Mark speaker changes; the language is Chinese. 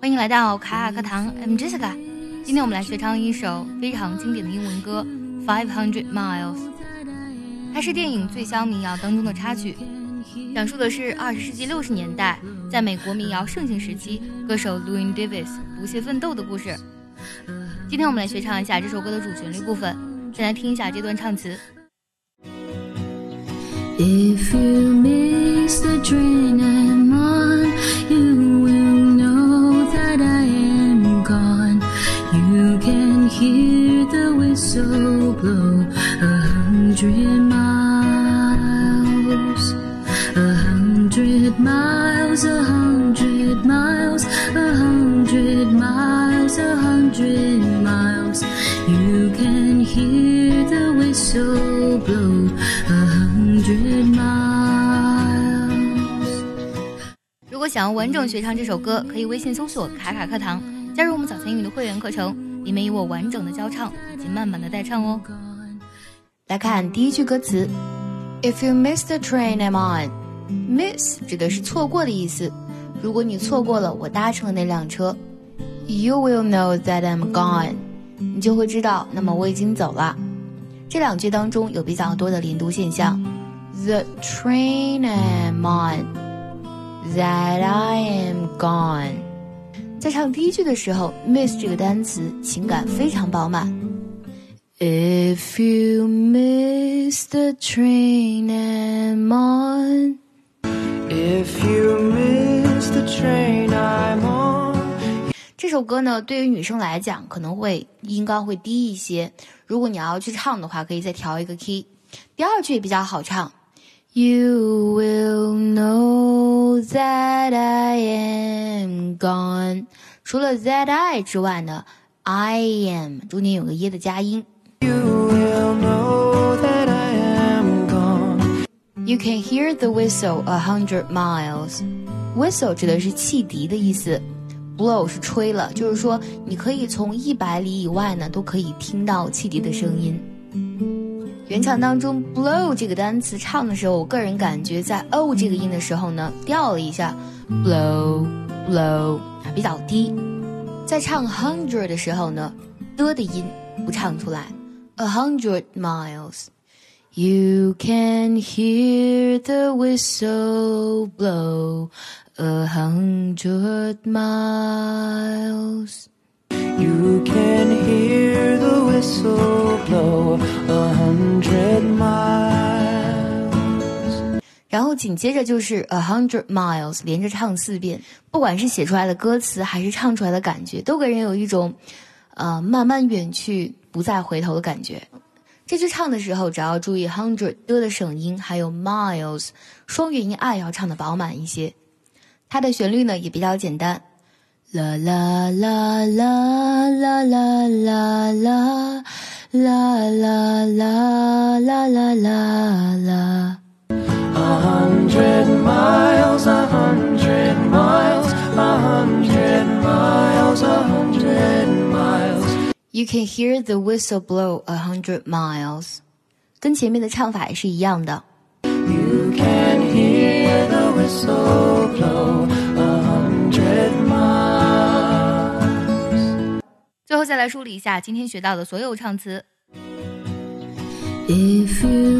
Speaker 1: 欢迎来到卡卡课堂，I'm Jessica。今天我们来学唱一首非常经典的英文歌《Five Hundred Miles》，它是电影《醉香民谣》当中的插曲，讲述的是二十世纪六十年代在美国民谣盛行时期，歌手 Louis Davis 不懈奋斗的故事。今天我们来学唱一下这首歌的主旋律部分，先来听一下这段唱词。
Speaker 2: If you miss the train hear the whistle blow a hundred miles. A hundred miles, a hundred miles, a hundred miles, a hundred miles. You can hear the whistle blow a hundred miles.
Speaker 1: 如果想要完整学唱这首歌，可以微信搜索“卡卡课堂”，加入我们早餐英语的会员课程，里面有我完整的教唱以及慢慢的带唱哦。来看第一句歌词：If you miss the train I'm on，miss 指的是错过的意思。如果你错过了我搭乘的那辆车，You will know that I'm gone，你就会知道，那么我已经走了。这两句当中有比较多的连读现象，The train I'm on，That I am gone。在唱第一句的时候，miss 这个单词情感非常饱满。If you miss the train I'm
Speaker 3: on，If you miss the train I'm on，
Speaker 1: 这首歌呢，对于女生来讲可能会音高会低一些。如果你要去唱的话，可以再调一个 key。第二句也比较好唱，You will know that I am gone。除了 that I 之外呢，I am 中间有个耶的加音。
Speaker 3: you will know that I am gone.
Speaker 1: You can hear the whistle a hundred miles. Whistle 指的是汽笛的意思，blow 是吹了，就是说你可以从一百里以外呢都可以听到汽笛的声音。原唱当中 blow 这个单词唱的时候，我个人感觉在 o 这个音的时候呢掉了一下，blow blow 比较低。在唱 hundred 的时候呢的的音不唱出来，a hundred miles。You can hear the whistle blow a hundred miles.
Speaker 3: You can hear the whistle blow a hundred miles.
Speaker 1: 然后紧接着就是 a hundred miles，连着唱四遍。不管是写出来的歌词，还是唱出来的感觉，都给人有一种，呃，慢慢远去，不再回头的感觉。这句唱的时候，只要注意 hundred 的的省音，还有 miles 双元音 i 要唱的饱满一些。它的旋律呢也比较简单，啦啦啦啦啦啦啦啦啦啦啦啦啦啦啦。
Speaker 3: A hundred miles, a hundred miles, a hundred miles, a hundred miles.
Speaker 1: You can hear the whistle blow a hundred miles，跟前面的唱法也是一样的。
Speaker 3: You can hear the whistle blow a hundred miles.
Speaker 1: 最后再来梳理一下今天学到的所有唱词。
Speaker 2: If you